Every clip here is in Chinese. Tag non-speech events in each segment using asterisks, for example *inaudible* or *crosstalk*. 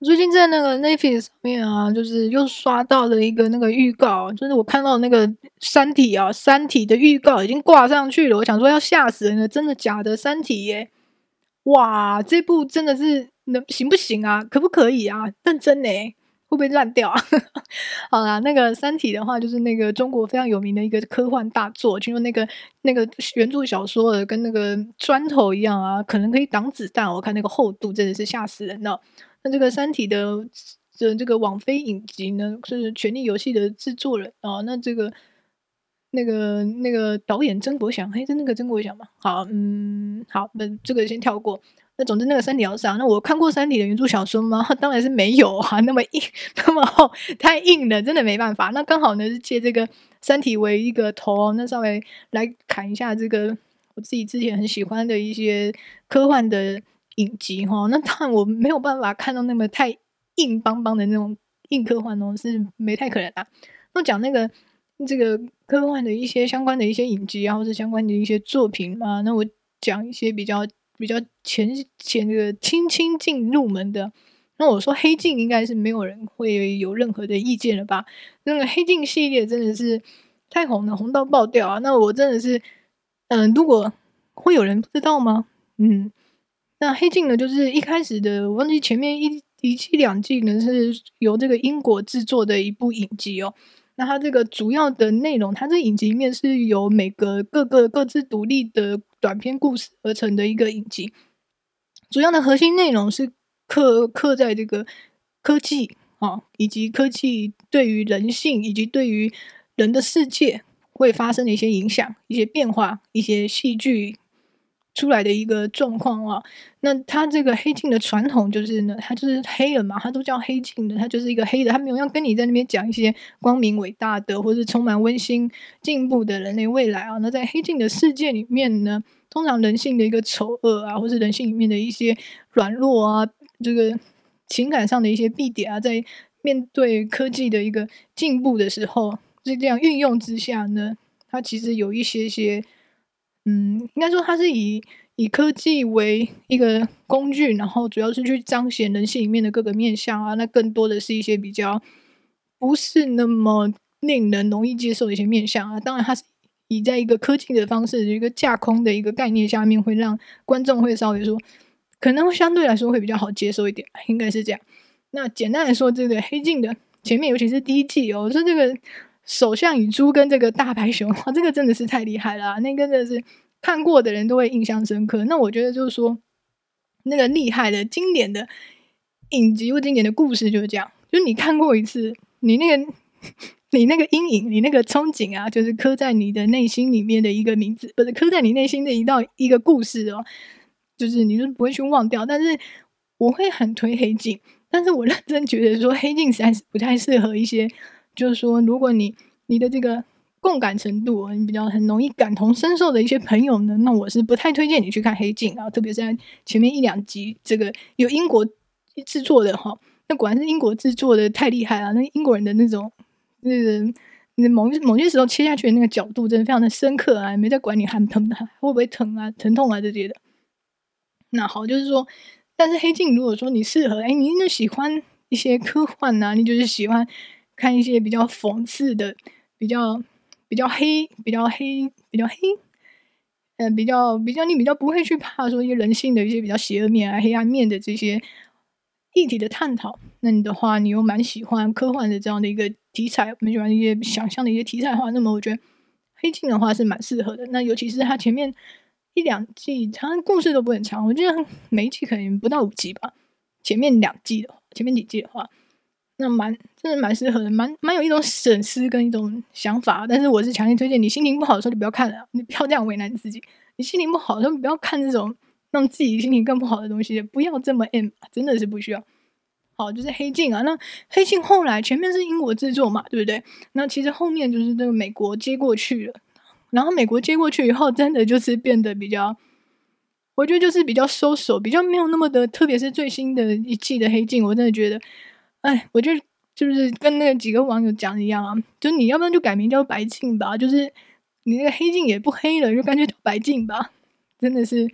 最近在那个 n e t f i x 上面啊，就是又刷到了一个那个预告，就是我看到那个《三体》啊，《三体》的预告已经挂上去了。我想说要吓死人了，真的假的？《三体》耶！哇，这部真的是能行不行啊？可不可以啊？认真呢，会不会烂掉啊？*laughs* 好啦，那个《三体》的话，就是那个中国非常有名的一个科幻大作，听说那个那个原著小说的跟那个砖头一样啊，可能可以挡子弹。我看那个厚度真的是吓死人了。那这个《三体》的的这个网飞影集呢，是《权力游戏》的制作人啊。那这个那个那个导演曾国祥，嘿，是那个曾国祥吗？好，嗯，好，那这个先跳过。那总之，那个《三体》要上，那我看过《三体》的原著小说吗？*laughs* 当然是没有啊，那么硬，*laughs* 那么厚，太硬了，真的没办法。那刚好呢，是借这个《三体》为一个头，那稍微来砍一下这个我自己之前很喜欢的一些科幻的。影集哈，那当然我没有办法看到那么太硬邦邦的那种硬科幻哦，是没太可能啊。那讲那个这个科幻的一些相关的一些影集啊，或者相关的一些作品啊，那我讲一些比较比较浅浅这个轻轻进入门的。那我说黑镜应该是没有人会有任何的意见了吧？那个黑镜系列真的是太红了，红到爆掉啊！那我真的是，嗯、如果会有人不知道吗？嗯。那黑镜呢，就是一开始的，我忘记前面一一季两季呢，是由这个英国制作的一部影集哦。那它这个主要的内容，它这影集里面是由每个各个各自独立的短篇故事而成的一个影集。主要的核心内容是刻刻在这个科技啊，以及科技对于人性以及对于人的世界会发生的一些影响、一些变化、一些戏剧。出来的一个状况啊，那他这个黑镜的传统就是呢，他就是黑了嘛，他都叫黑镜的，他就是一个黑的，他没有要跟你在那边讲一些光明伟大的或是充满温馨进步的人类未来啊。那在黑镜的世界里面呢，通常人性的一个丑恶啊，或是人性里面的一些软弱啊，这个情感上的一些弊点啊，在面对科技的一个进步的时候，是这样运用之下呢，它其实有一些些。嗯，应该说它是以以科技为一个工具，然后主要是去彰显人性里面的各个面向啊。那更多的是一些比较不是那么令人容易接受的一些面向啊。当然，它是以在一个科技的方式，一个架空的一个概念下面，会让观众会稍微说，可能相对来说会比较好接受一点，应该是这样。那简单来说，这个黑镜的前面，尤其是第一季哦，说这个。首相与猪跟这个大白熊，*laughs* 哇，这个真的是太厉害了！那个真的是看过的人都会印象深刻。那我觉得就是说，那个厉害的、经典的影集或经典的故事就是这样，就是你看过一次，你那个 *laughs* 你那个阴影，你那个憧憬啊，就是刻在你的内心里面的一个名字，不是刻在你内心的一道一个故事哦，就是你就不会去忘掉。但是我会很推黑镜，但是我认真觉得说，黑镜实在是不太适合一些。就是说，如果你你的这个共感程度，你比较很容易感同身受的一些朋友呢，那我是不太推荐你去看《黑镜》啊，特别是在前面一两集，这个有英国制作的哈，那果然是英国制作的太厉害了，那英国人的那种那个那某某些时候切下去的那个角度，真的非常的深刻啊，没在管你很疼的，会不会疼啊、疼痛啊这些的。那好，就是说，但是《黑镜》如果说你适合，哎，你就喜欢一些科幻啊，你就是喜欢。看一些比较讽刺的、比较比较黑、比较黑、比较黑，呃，比较比较你比较不会去怕说一些人性的一些比较邪恶面啊、黑暗面的这些议题的探讨。那你的话，你又蛮喜欢科幻的这样的一个题材，蛮喜欢一些想象的一些题材的话，那么我觉得《黑镜》的话是蛮适合的。那尤其是它前面一两季，它故事都不很长，我觉得每一季可能不到五集吧。前面两季的话，前面几季的话。那蛮真的蛮适合的，蛮蛮有一种审视跟一种想法。但是我是强烈推荐你心情不好的时候就不要看了，你不要这样为难自己。你心情不好的时候不要看这种让自己心情更不好的东西，不要这么 M，真的是不需要。好，就是黑镜啊。那黑镜后来前面是英国制作嘛，对不对？那其实后面就是这个美国接过去了。然后美国接过去以后，真的就是变得比较，我觉得就是比较收手，比较没有那么的，特别是最新的一季的黑镜，我真的觉得。哎，我就就是跟那几个网友讲一样啊，就你要不然就改名叫白镜吧，就是你那个黑镜也不黑了，就干脆叫白镜吧。真的是，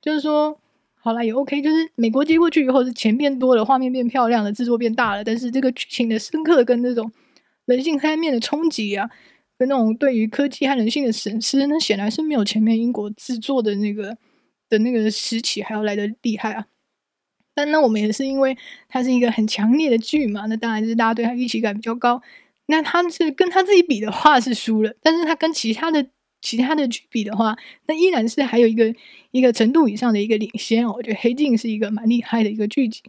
就是说好啦，也 OK，就是美国接过去以后，是钱变多了，画面变漂亮了，制作变大了，但是这个剧情的深刻跟那种人性黑暗面的冲击啊，跟那种对于科技和人性的审视，那显然是没有前面英国制作的那个的那个时期还要来的厉害啊。但那我们也是因为它是一个很强烈的剧嘛，那当然就是大家对它预期感比较高。那他是跟他自己比的话是输了，但是他跟其他的其他的剧比的话，那依然是还有一个一个程度以上的一个领先哦。我觉得《黑镜》是一个蛮厉害的一个剧集。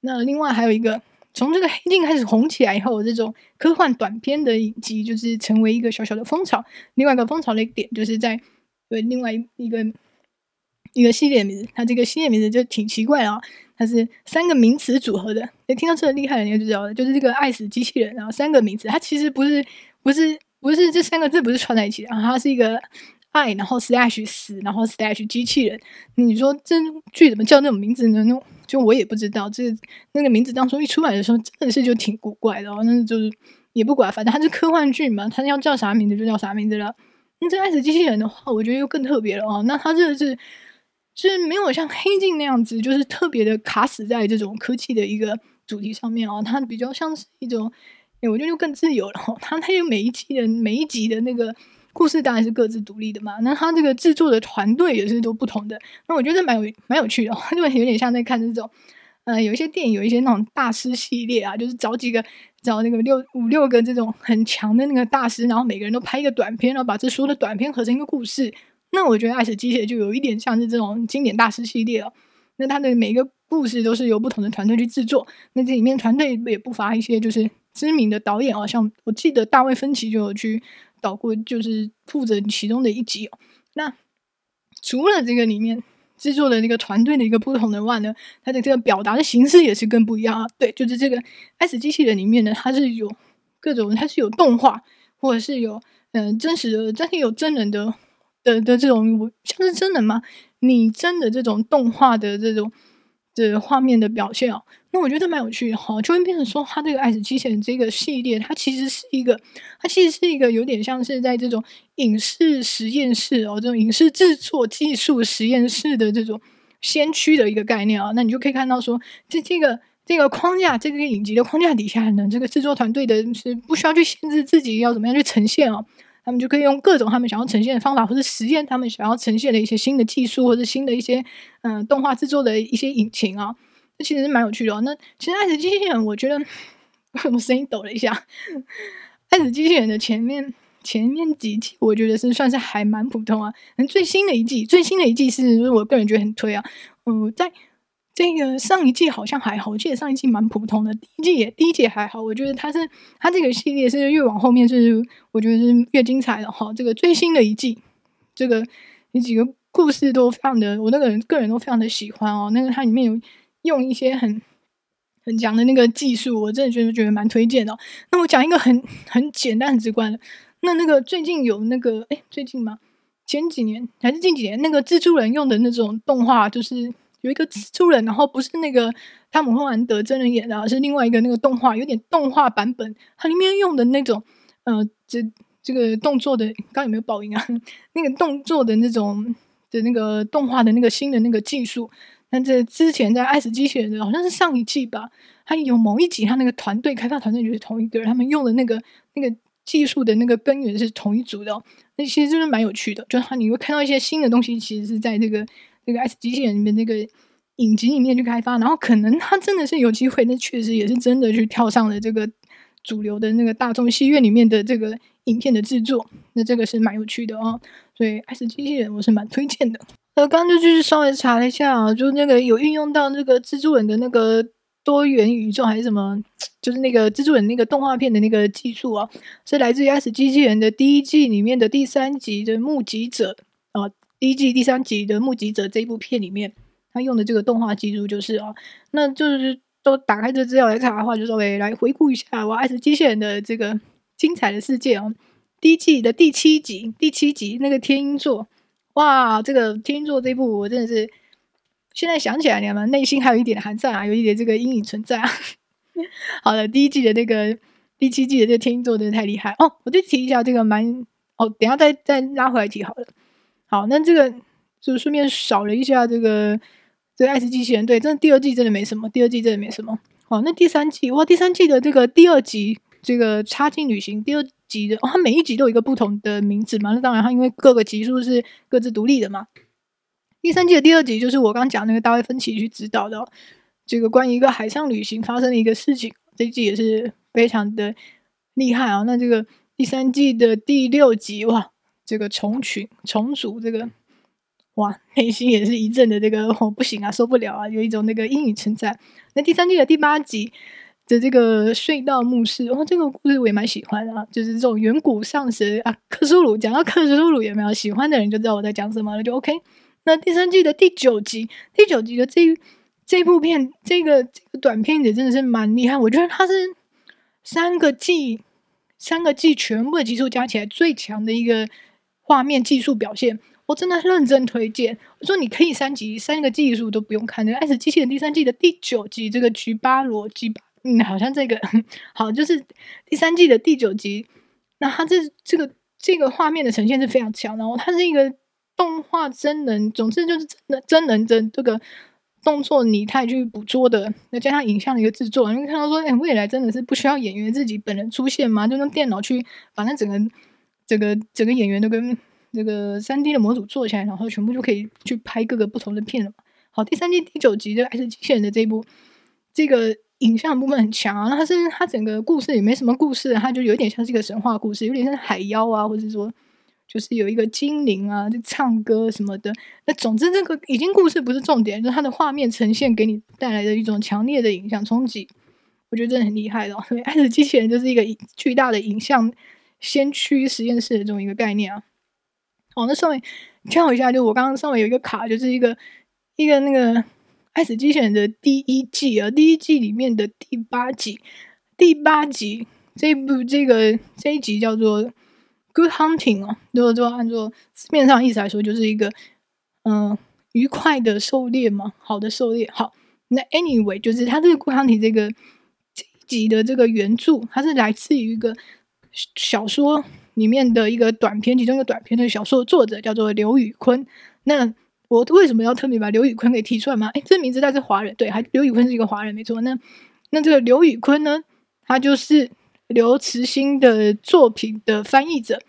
那另外还有一个，从这个《黑镜》开始红起来以后，这种科幻短片的影集就是成为一个小小的风潮。另外一个风潮的点就是在对另外一个一个系列名字，它这个系列名字就挺奇怪啊。它是三个名词组合的，你听到这个厉害的，你就知道了，就是这个爱死机器人，然后三个名词，它其实不是不是不是这三个字不是串在一起的，然后它是一个爱，然后 slash 死，然后 slash 机器人。你说这剧怎么叫那种名字呢？就我也不知道，这那个名字当初一出来的时候，真的是就挺古怪的哦。那就是也不管，反正它是科幻剧嘛，它要叫啥名字就叫啥名字了。那这爱死机器人的话，我觉得又更特别了哦。那它这个是。就是没有像黑镜那样子，就是特别的卡死在这种科技的一个主题上面啊，它比较像是一种，哎，我觉得就更自由了。它它有每一季的每一集的那个故事当然是各自独立的嘛，那它这个制作的团队也是都不同的。那我觉得蛮有蛮有趣的，*laughs* 就有点像在看这种，呃，有一些电影有一些那种大师系列啊，就是找几个找那个六五六个这种很强的那个大师，然后每个人都拍一个短片，然后把这所有的短片合成一个故事。那我觉得《爱死机械》就有一点像是这种经典大师系列哦。那它的每一个故事都是由不同的团队去制作。那这里面团队也不乏一些就是知名的导演哦，像我记得大卫芬奇就有去导过，就是负责其中的一集哦。那除了这个里面制作的那个团队的一个不同的话呢，它的这个表达的形式也是更不一样啊。对，就是这个《爱死机器人》里面呢，它是有各种，它是有动画，或者是有嗯、真实的，真的有真人的。的的这种像是真人吗？拟真的这种动画的这种的画面的表现哦，那我觉得蛮有趣的哈。就会变成说，它这个《爱死机器人》这个系列，它其实是一个，它其实是一个有点像是在这种影视实验室哦，这种影视制作技术实验室的这种先驱的一个概念啊。那你就可以看到说，这这个这个框架，这个影集的框架底下呢，这个制作团队的是不需要去限制自己要怎么样去呈现哦。他们就可以用各种他们想要呈现的方法，或者实验他们想要呈现的一些新的技术，或者新的一些嗯、动画制作的一些引擎啊，这其实是蛮有趣的哦。那其实《爱死机器人》，我觉得我声音抖了一下？《爱死机器人》的前面前面几季，我觉得是算是还蛮普通啊。那最新的一季，最新的一季是我个人觉得很推啊。嗯、在。这个上一季好像还好，我记得上一季蛮普通的，第一季也第一季还好。我觉得它是它这个系列是越往后面是我觉得是越精彩的哈。这个最新的一季，这个有几个故事都非常的，我那个人个人都非常的喜欢哦。那个它里面有用一些很很强的那个技术，我真的觉得觉得蛮推荐的。那我讲一个很很简单很直观的，那那个最近有那个哎最近吗？前几年还是近几年那个蜘蛛人用的那种动画就是。有一个蜘蛛人，然后不是那个汤姆·霍兰德真人演的，是另外一个那个动画，有点动画版本。它里面用的那种，呃，这这个动作的，刚刚有没有爆音啊？*laughs* 那个动作的那种的那个动画的那个新的那个技术，那这之前在《爱死机器人》的好像是上一季吧，它有某一集，它那个团队开发团队就是同一个人，他们用的那个 *laughs* 那个技术的那个根源是同一组的，那其实就是蛮有趣的，就是你会看到一些新的东西，其实是在这个。这个《S 机器人》里面那个影集里面去开发，然后可能他真的是有机会，那确实也是真的去跳上了这个主流的那个大众戏院里面的这个影片的制作，那这个是蛮有趣的哦。所以《S 机器人》我是蛮推荐的。呃，刚刚就就是稍微查了一下啊，就那个有运用到那个蜘蛛人的那个多元宇宙还是什么，就是那个蜘蛛人那个动画片的那个技术啊，是来自于《S 机器人》的第一季里面的第三集的目击者。第一季第三集的《目击者》这一部片里面，他用的这个动画技术就是啊，那就是都打开这资料来查的话，就稍微来回顾一下我爱死机器人的这个精彩的世界哦。第一季的第七集，第七集那个天鹰座，哇，这个天鹰座这一部我真的是现在想起来，你们内心还有一点寒战啊，有一点这个阴影存在啊。*laughs* 好的，第一季的那个第七季的这个天鹰座真的太厉害哦，我就提一下这个蛮哦，等下再再拉回来提好了。好，那这个就顺便扫了一下这个这个爱死机器人，对，真的第二季真的没什么，第二季真的没什么。哦，那第三季哇，第三季的这个第二集，这个插进旅行第二集的，哦，它每一集都有一个不同的名字嘛。那当然，它因为各个集数是各自独立的嘛。第三季的第二集就是我刚讲那个大卫芬奇去指导的，这个关于一个海上旅行发生的一个事情，这一季也是非常的厉害啊。那这个第三季的第六集哇，这个重群重组这个。哇，内心也是一阵的这个哦，不行啊，受不了啊，有一种那个阴影存在。那第三季的第八集的这个隧道墓室，哦，这个故事我也蛮喜欢的啊，就是这种远古上神啊，克苏鲁。讲到克苏鲁有没有喜欢的人就知道我在讲什么了，就 OK。那第三季的第九集，第九集的这这部片，这个这个短片也真的是蛮厉害，我觉得它是三个季三个季全部的集数加起来最强的一个画面技术表现。我真的认真推荐。我说你可以三集三个技术都不用看，那个《爱死机器人》第三季的第九集，这个菊巴罗基巴，嗯，好像这个 *laughs* 好，就是第三季的第九集。那它这这个这个画面的呈现是非常强，然后它是一个动画真人，总之就是真的真人真这个动作拟态去捕捉的，再加上影像的一个制作，你会看到说，哎，未来真的是不需要演员自己本人出现吗？就用电脑去把那整个整个整个演员都跟。这个三 D 的模组做起来，然后全部就可以去拍各个不同的片了。好，第三季第九集的《爱死机器人》的这一部，这个影像部分很强啊。那它是它整个故事也没什么故事，它就有点像是一个神话故事，有点像海妖啊，或者说就是有一个精灵啊，就唱歌什么的。那总之，这个已经故事不是重点，就是它的画面呈现给你带来的一种强烈的影像冲击，我觉得真的很厉害的。所以，《爱死机器人》就是一个巨大的影像先驱实验室的这种一个概念啊。哦，那上面跳一下，就我刚刚上面有一个卡，就是一个一个那个《爱死机器人》的第一季啊，第一季里面的第八集，第八集这部这个这一集叫做《Good Hunting》哦，如果就按照字面上意思来说，就是一个嗯、愉快的狩猎嘛，好的狩猎。好，那 Anyway，就是它这个《Good Hunting》这个这一集的这个原著，它是来自于一个小说。里面的一个短篇，其中一个短篇的小说的作者叫做刘宇坤。那我为什么要特别把刘宇坤给提出来吗？哎，这名字他是华人，对，还刘宇坤是一个华人，没错。那那这个刘宇坤呢，他就是刘慈欣的作品的翻译者。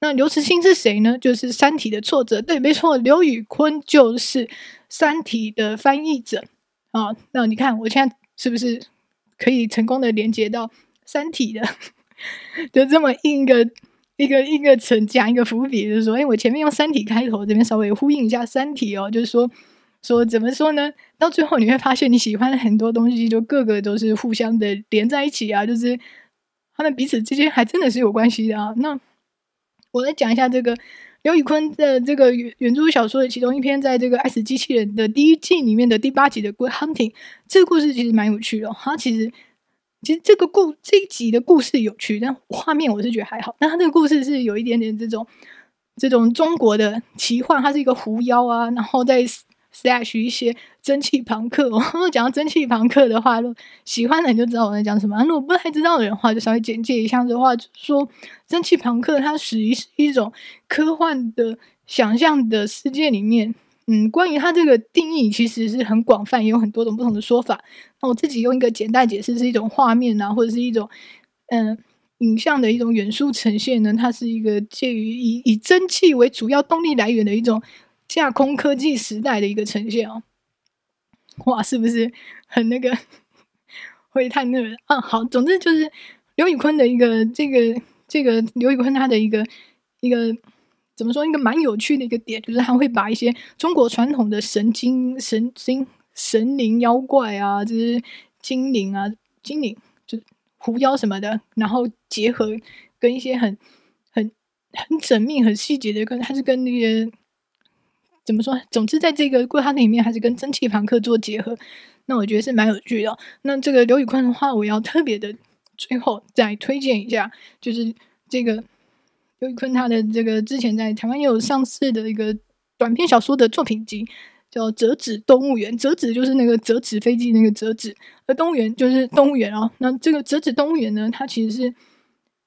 那刘慈欣是谁呢？就是《三体》的作者，对，没错，刘宇坤就是《三体》的翻译者啊。那你看，我现在是不是可以成功的连接到《三体》的？*laughs* 就这么硬一个。一个一个层讲一个伏笔，就是说，哎，我前面用三体开头，这边稍微呼应一下三体哦，就是说，说怎么说呢？到最后你会发现，你喜欢的很多东西，就各个都是互相的连在一起啊，就是他们彼此之间还真的是有关系的啊。那我来讲一下这个刘宇昆的这个原原著小说的其中一篇，在这个《爱死机器人》的第一季里面的第八集的《Good Hunting》，这个故事其实蛮有趣的，它其实。其实这个故这一集的故事有趣，但画面我是觉得还好。但它这个故事是有一点点这种这种中国的奇幻，它是一个狐妖啊，然后再 slash 一些蒸汽朋克。我讲到蒸汽朋克的话，喜欢的人就知道我在讲什么。如果不太知道的人的话，就稍微简介一下的话，就说蒸汽朋克它属于是一种科幻的想象的世界里面。嗯，关于它这个定义，其实是很广泛，也有很多种不同的说法。那我自己用一个简单解释，是一种画面啊，或者是一种嗯、影像的一种元素呈现呢。它是一个介于以以蒸汽为主要动力来源的一种架空科技时代的一个呈现哦。哇，是不是很那个会太那个啊？好，总之就是刘宇坤的一个这个这个刘宇坤他的一个一个。怎么说？一个蛮有趣的一个点，就是他会把一些中国传统的神经、神经、神灵、妖怪啊，就是精灵啊、精灵，就是狐妖什么的，然后结合跟一些很、很、很缜密、很细节的，跟还是跟那些怎么说？总之，在这个故事里面，还是跟蒸汽朋克做结合。那我觉得是蛮有趣的。那这个刘宇坤的话，我要特别的最后再推荐一下，就是这个。刘宇昆他的这个之前在台湾也有上市的一个短篇小说的作品集，叫《折纸动物园》。折纸就是那个折纸飞机那个折纸，而动物园就是动物园哦。那这个折纸动物园呢，它其实是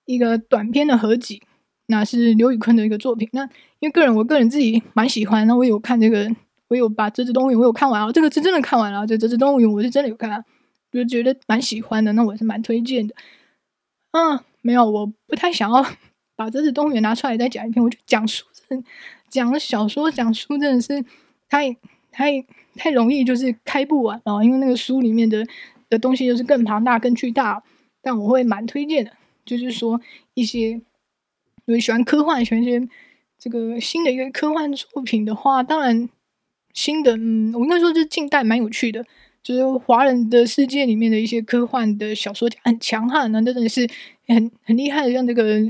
一个短篇的合集，那是刘宇昆的一个作品。那因为个人，我个人自己蛮喜欢，那我有看这个，我有把《折纸动物园》我有看完啊，这个是真的看完了，这《折纸动物园》我是真的有看啊，就觉得蛮喜欢的，那我是蛮推荐的。嗯，没有，我不太想要把《折纸动物园》拿出来再讲一遍，我就讲书，讲小说，讲书真的是太太太容易，就是开不完啊，因为那个书里面的的东西就是更庞大、更巨大。但我会蛮推荐的，就是说一些如果喜欢科幻、喜欢一些这个新的一个科幻作品的话，当然新的，嗯，我应该说是近代蛮有趣的，就是华人的世界里面的一些科幻的小说家很强悍，那真的是很很厉害的，像这个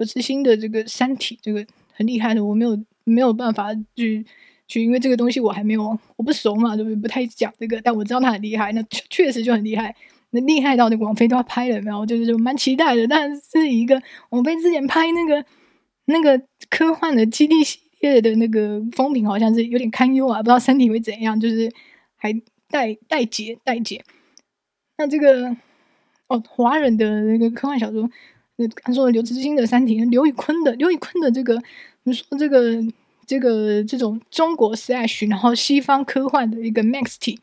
刘慈欣的这个《三体》，这个很厉害的，我没有没有办法去去，因为这个东西我还没有我不熟嘛，对不对？不太讲这个，但我知道他很厉害，那确确实就很厉害。那厉害到那个网飞都要拍了，没有？就是就蛮期待的。但是一个王菲之前拍那个那个科幻的基地系列的那个风评好像是有点堪忧啊，不知道三体会怎样，就是还待待解待解。那这个哦，华人的那个科幻小说，他说刘慈欣的《三体》，刘宇坤的刘宇坤的这个，你说这个这个这种中国 slash 然后西方科幻的一个 mixed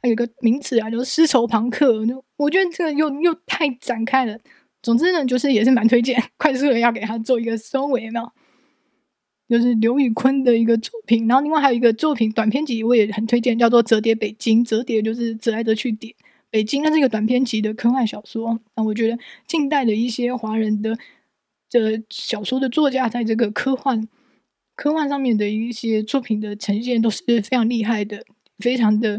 还有一个名词啊，就是丝绸朋克。就我觉得这个又又太展开了。总之呢，就是也是蛮推荐，快速的要给他做一个收尾嘛。就是刘宇坤的一个作品，然后另外还有一个作品短篇集，我也很推荐，叫做《折叠北京》。折叠就是折来折去叠北京，那是一个短篇集的科幻小说。那我觉得近代的一些华人的这小说的作家，在这个科幻科幻上面的一些作品的呈现，都是非常厉害的，非常的。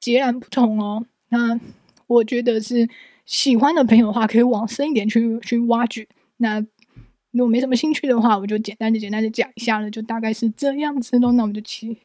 截然不同哦，那我觉得是喜欢的朋友的话，可以往深一点去去挖掘。那如果没什么兴趣的话，我就简单的简单的讲一下了，就大概是这样子喽。那我们就期